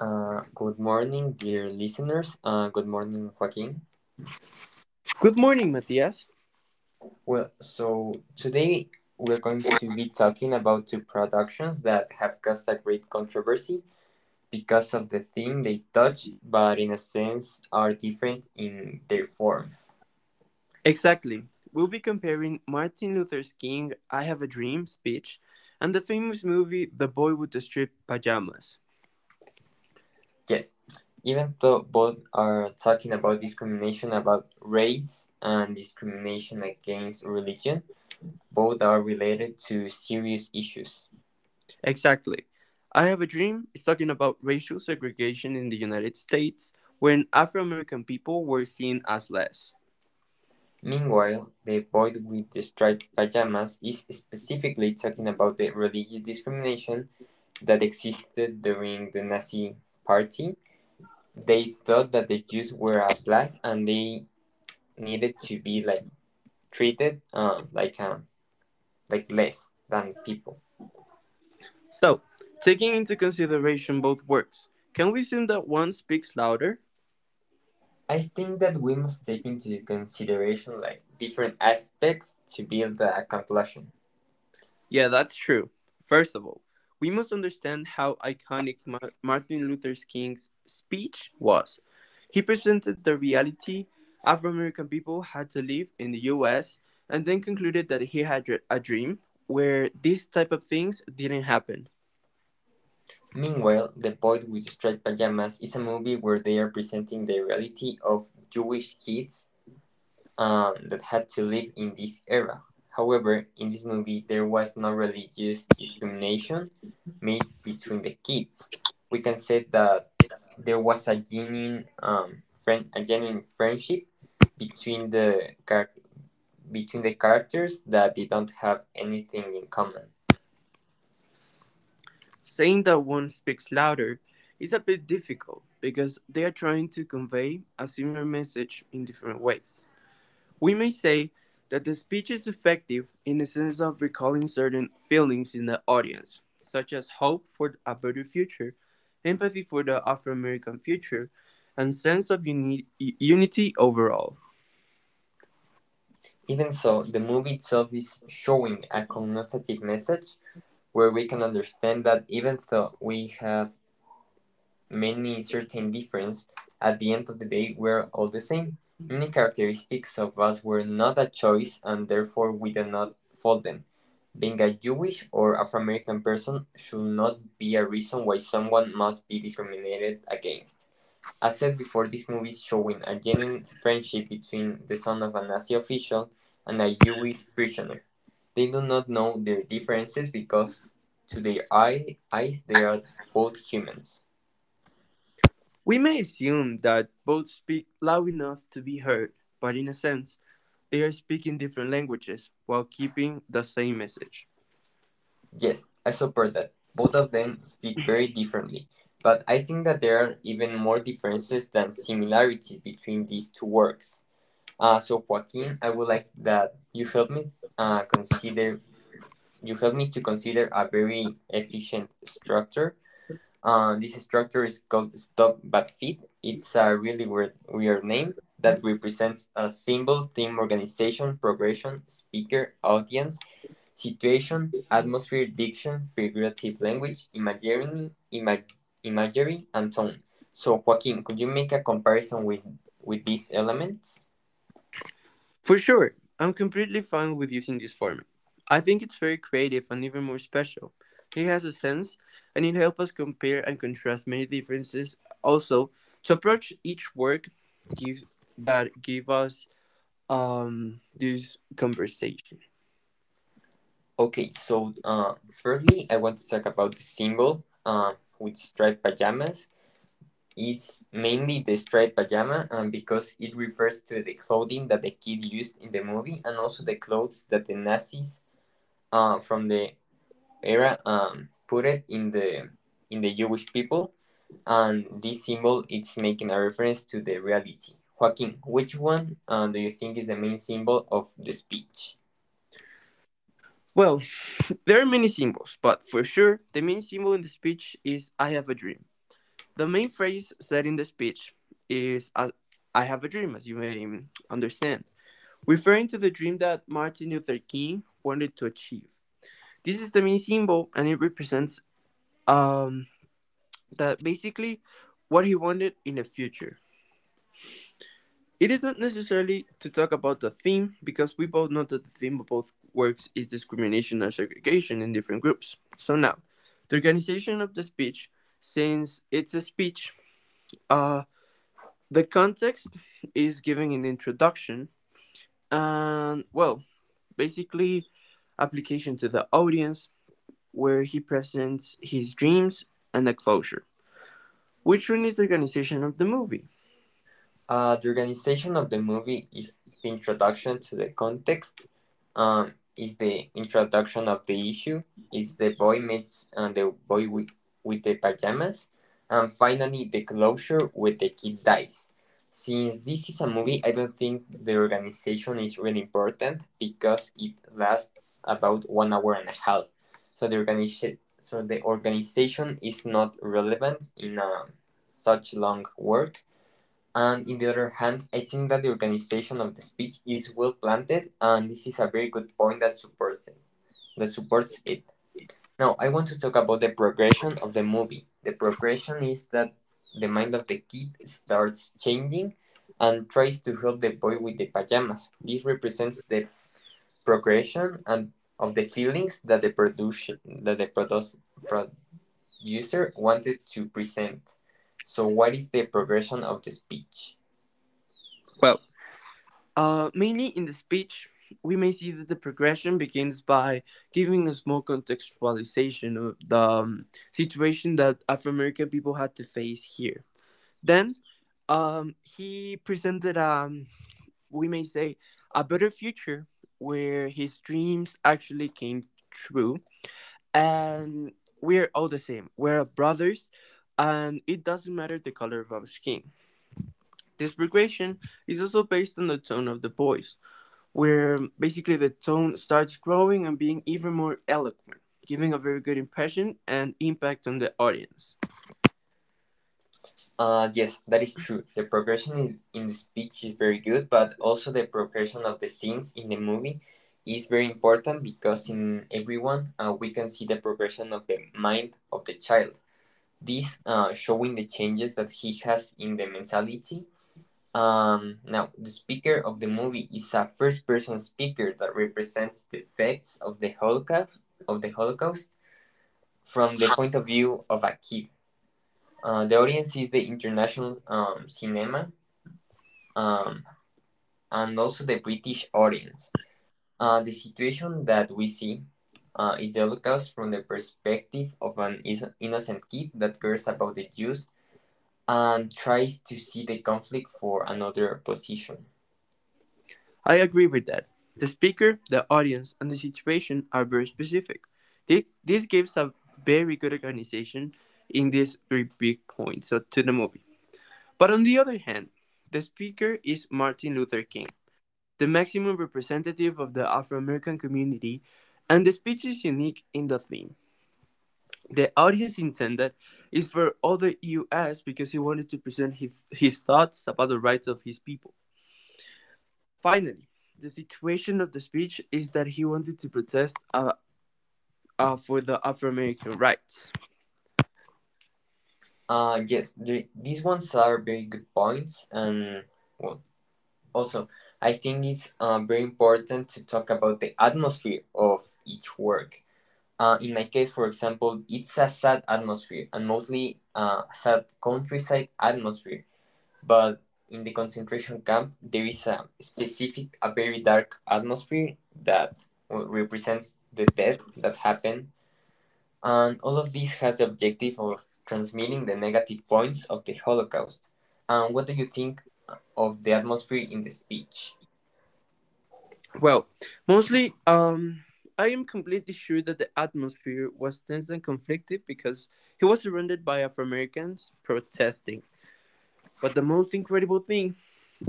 Uh, good morning, dear listeners. Uh, good morning, Joaquin. Good morning, Matias. Well, so today we're going to be talking about two productions that have caused a great controversy because of the theme they touch, but in a sense are different in their form. Exactly. We'll be comparing Martin Luther King I Have a Dream speech and the famous movie The Boy with the Striped Pajamas. Yes, even though both are talking about discrimination about race and discrimination against religion, both are related to serious issues. Exactly. I Have a Dream is talking about racial segregation in the United States when Afro American people were seen as less. Meanwhile, The Boy with the Striped Pajamas is specifically talking about the religious discrimination that existed during the Nazi Party. They thought that the Jews were a black and they needed to be like treated um, like um, like less than people. So, taking into consideration both works, can we assume that one speaks louder? I think that we must take into consideration like different aspects to build a conclusion. Yeah, that's true. First of all, we must understand how iconic Ma- Martin Luther King's speech was. He presented the reality Afro American people had to live in the US and then concluded that he had a dream where these type of things didn't happen. Meanwhile, The Boy with Striped Pajamas is a movie where they are presenting the reality of Jewish kids um, that had to live in this era. However, in this movie, there was no religious discrimination made between the kids. We can say that there was a genuine um, friend, a genuine friendship between the between the characters that they don't have anything in common. Saying that one speaks louder is a bit difficult because they are trying to convey a similar message in different ways. We may say that the speech is effective in the sense of recalling certain feelings in the audience, such as hope for a better future, empathy for the Afro American future, and sense of uni- unity overall. Even so, the movie itself is showing a connotative message where we can understand that even though we have many certain differences, at the end of the day, we're all the same. Many characteristics of us were not a choice and therefore we do not fault them. Being a Jewish or Afro American person should not be a reason why someone must be discriminated against. As said before, this movie is showing a genuine friendship between the son of a Nazi official and a Jewish prisoner. They do not know their differences because to their eye, eyes they are both humans. We may assume that both speak loud enough to be heard, but in a sense, they are speaking different languages while keeping the same message. Yes, I support that. Both of them speak very differently, but I think that there are even more differences than similarities between these two works. Uh, so Joaquin, I would like that you help me uh, consider you help me to consider a very efficient structure. Uh, this structure is called Stop But Fit. It's a really weird, weird name that represents a symbol, theme, organization, progression, speaker, audience, situation, atmosphere, diction, figurative language, imagery, imag imagery, and tone. So, Joaquin, could you make a comparison with, with these elements? For sure, I'm completely fine with using this format. I think it's very creative and even more special. It has a sense, and it helps us compare and contrast many differences. Also, to approach each work give that give us um this conversation. Okay, so uh, firstly, I want to talk about the symbol uh, with striped pajamas. It's mainly the striped pajama um, because it refers to the clothing that the kid used in the movie and also the clothes that the Nazis uh, from the era um, put it in the in the Jewish people, and this symbol it's making a reference to the reality. Joaquin, which one uh, do you think is the main symbol of the speech? Well, there are many symbols, but for sure, the main symbol in the speech is I have a dream. the main phrase said in the speech is I have a dream, as you may understand, referring to the dream that Martin Luther King wanted to achieve. This is the main symbol, and it represents um, that basically what he wanted in the future. It is not necessarily to talk about the theme because we both know that the theme of both works is discrimination and segregation in different groups. So now, the organization of the speech, since it's a speech, uh, the context is given in the introduction, and well, basically, application to the audience, where he presents his dreams and the closure. Which one is the organization of the movie? Uh, the organization of the movie is the introduction to the context, um, is the introduction of the issue, is the boy meets uh, the boy with, with the pajamas, and finally the closure with the kid dies. Since this is a movie, I don't think the organization is really important because it lasts about one hour and a half. So the organization, so the organization is not relevant in uh, such long work. And in the other hand, I think that the organization of the speech is well planted, and this is a very good point that supports it. That supports it. Now, I want to talk about the progression of the movie. The progression is that the mind of the kid starts changing and tries to help the boy with the pajamas. This represents the progression and of the feelings that the production that the produce, producer wanted to present. So, what is the progression of the speech? Well, uh, mainly in the speech, we may see that the progression begins by giving a small contextualization of the um, situation that Afro American people had to face here. Then, um, he presented, um, we may say, a better future where his dreams actually came true, and we're all the same. We're brothers and it doesn't matter the color of our skin. This progression is also based on the tone of the voice, where basically the tone starts growing and being even more eloquent, giving a very good impression and impact on the audience. Uh, yes, that is true. The progression in, in the speech is very good, but also the progression of the scenes in the movie is very important because in everyone uh, we can see the progression of the mind of the child this uh, showing the changes that he has in the mentality. Um, now, the speaker of the movie is a first-person speaker that represents the effects of the Holocaust of the Holocaust from the point of view of a kid. Uh, the audience is the international um, cinema um, and also the British audience. Uh, the situation that we see uh, is the Holocaust from the perspective of an innocent kid that cares about the Jews and tries to see the conflict for another position. I agree with that. The speaker, the audience, and the situation are very specific. This gives a very good organization in these three big points so to the movie. But on the other hand, the speaker is Martin Luther King, the maximum representative of the Afro American community and the speech is unique in the theme. The audience intended is for the US because he wanted to present his, his thoughts about the rights of his people. Finally, the situation of the speech is that he wanted to protest uh, uh, for the Afro American rights. Uh, yes, the, these ones are very good points, and well, also I think it's uh, very important to talk about the atmosphere of each work. Uh, in my case, for example, it's a sad atmosphere and mostly uh, sad countryside atmosphere. But in the concentration camp, there is a specific, a very dark atmosphere that represents the death that happened. And all of this has the objective of transmitting the negative points of the Holocaust. And what do you think of the atmosphere in the speech? Well, mostly um, I am completely sure that the atmosphere was tense and conflicted because he was surrounded by Afro Americans protesting. But the most incredible thing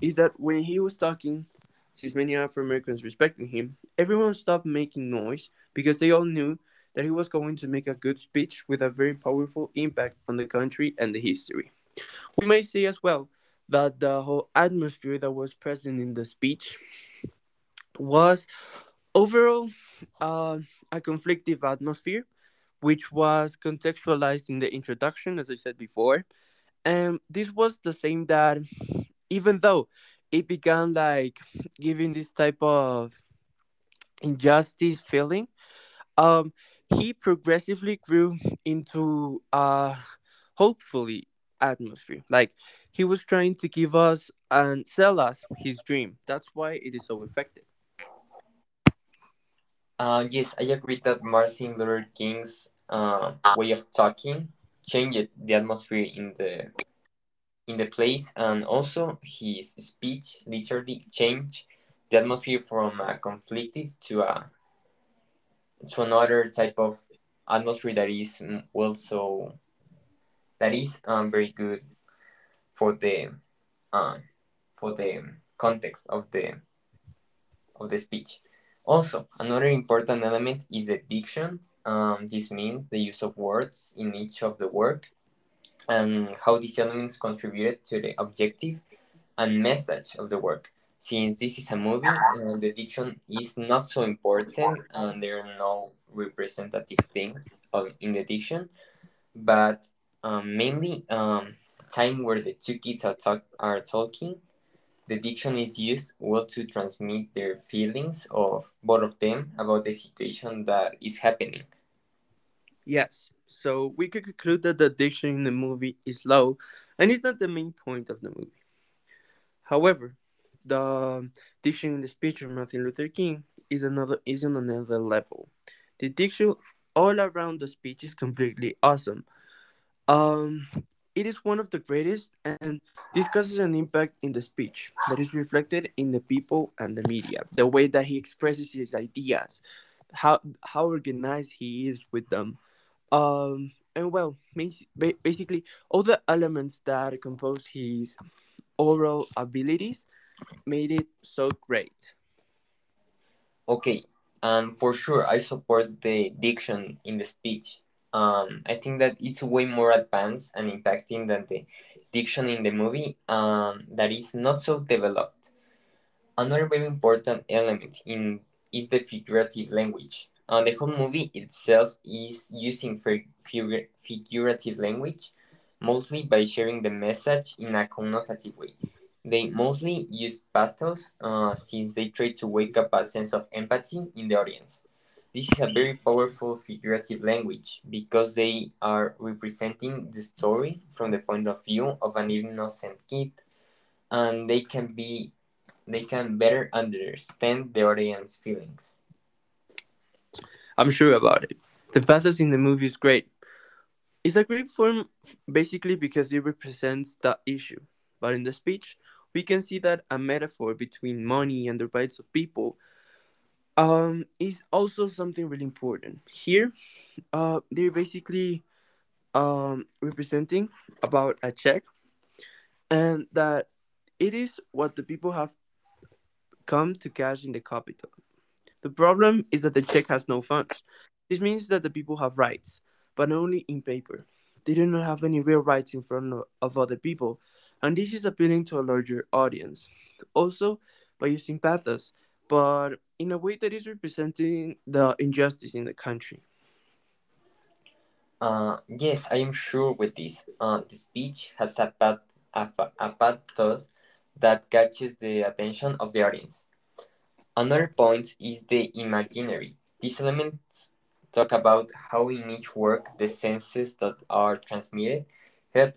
is that when he was talking, since many Afro Americans respecting him, everyone stopped making noise because they all knew that he was going to make a good speech with a very powerful impact on the country and the history. We may say as well that the whole atmosphere that was present in the speech was overall uh, a conflictive atmosphere, which was contextualized in the introduction, as I said before. And this was the same that, even though it began like giving this type of injustice feeling, um, he progressively grew into a hopefully atmosphere. Like he was trying to give us and sell us his dream. That's why it is so effective. Uh, yes, I agree that Martin Luther King's uh, way of talking changed the atmosphere in the in the place, and also his speech literally changed the atmosphere from a conflictive to a to another type of atmosphere that is also that is um, very good for the uh, for the context of the of the speech. Also, another important element is the diction. Um, this means the use of words in each of the work and how these elements contributed to the objective and message of the work. Since this is a movie, uh, the diction is not so important and there are no representative things in the diction, but um, mainly um, time where the two kids are, talk- are talking the diction is used well to transmit their feelings of both of them about the situation that is happening. Yes, so we could conclude that the diction in the movie is low and it's not the main point of the movie. However, the diction in the speech of Martin Luther King is another is on another level. The diction all around the speech is completely awesome. Um, it is one of the greatest and discusses an impact in the speech that is reflected in the people and the media. The way that he expresses his ideas, how how organized he is with them, um, and well, basically all the elements that compose his oral abilities made it so great. Okay, and for sure, I support the diction in the speech um, I think that it's way more advanced and impacting than the diction in the movie um, that is not so developed. Another very important element in is the figurative language. Uh, the whole movie itself is using figur- figurative language, mostly by sharing the message in a connotative way. They mostly use pathos uh, since they try to wake up a sense of empathy in the audience. This is a very powerful figurative language because they are representing the story from the point of view of an innocent kid and they can be they can better understand the audience feelings. I'm sure about it. The pathos in the movie is great. It's a great form basically because it represents the issue. But in the speech, we can see that a metaphor between money and the rights of people um, is also something really important. Here, uh, they're basically um, representing about a check and that it is what the people have come to cash in the capital. The problem is that the check has no funds. This means that the people have rights, but only in paper. They do not have any real rights in front of other people, and this is appealing to a larger audience. Also, by using pathos, but in a way that is representing the injustice in the country. Uh, yes, I am sure with this. Uh, the speech has a, path, a, a pathos that catches the attention of the audience. Another point is the imaginary. These elements talk about how in each work the senses that are transmitted help,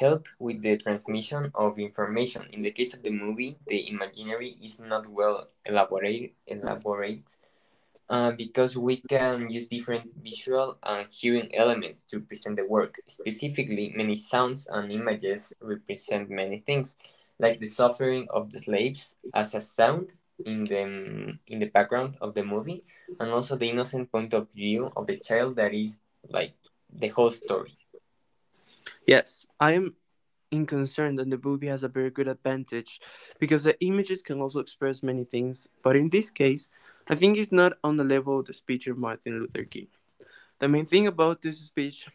help with the transmission of information. In the case of the movie, the imaginary is not well elaborate, elaborate uh, because we can use different visual and hearing elements to present the work. Specifically, many sounds and images represent many things, like the suffering of the slaves as a sound in the in the background of the movie, and also the innocent point of view of the child that is like the whole story. Yes, I am in concern that the movie has a very good advantage because the images can also express many things. But in this case, I think it's not on the level of the speech of Martin Luther King. The main thing about this speech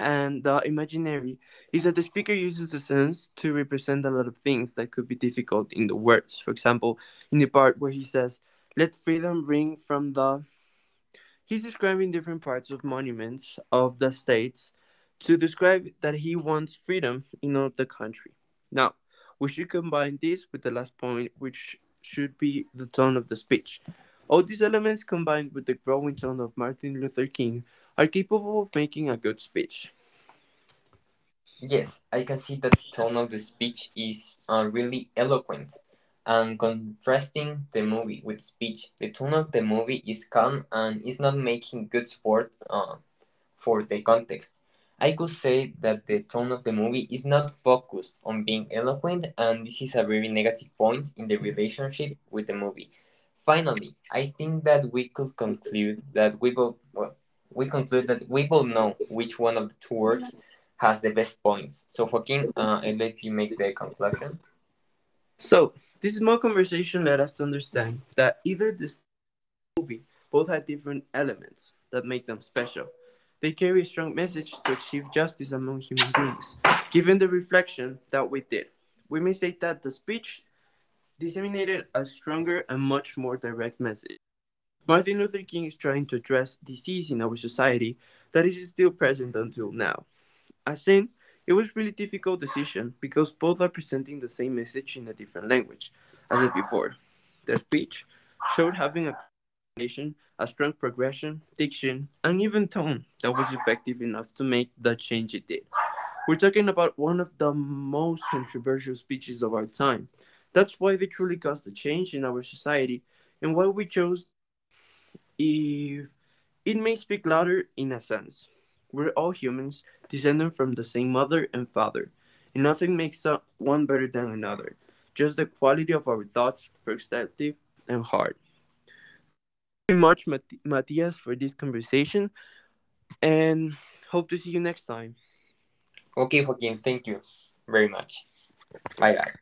and the imaginary is that the speaker uses the sense to represent a lot of things that could be difficult in the words. For example, in the part where he says, Let freedom ring from the. He's describing different parts of monuments of the states to describe that he wants freedom in all the country. Now, we should combine this with the last point, which should be the tone of the speech. All these elements combined with the growing tone of Martin Luther King are capable of making a good speech. Yes, I can see that the tone of the speech is uh, really eloquent. And contrasting the movie with speech, the tone of the movie is calm and is not making good sport uh, for the context. I could say that the tone of the movie is not focused on being eloquent, and this is a very negative point in the relationship with the movie. Finally, I think that we could conclude that we will well, we conclude that we will know which one of the two works has the best points. So, Joaquin, uh, I'll let you make the conclusion. So, this small conversation led us to understand that either this movie both had different elements that make them special. They carry a strong message to achieve justice among human beings. Given the reflection that we did, we may say that the speech disseminated a stronger and much more direct message. Martin Luther King is trying to address disease in our society that is still present until now. As seen, it was really difficult decision because both are presenting the same message in a different language. As it before, the speech showed having a a strong progression, diction, and even tone that was effective enough to make the change it did. We're talking about one of the most controversial speeches of our time. That's why they truly caused a change in our society and why we chose if it may speak louder in a sense. We're all humans, descended from the same mother and father, and nothing makes one better than another, just the quality of our thoughts, perspective, and heart. You much, Mat- Matias, for this conversation, and hope to see you next time. Okay, Joaquin, thank you very much. Bye bye.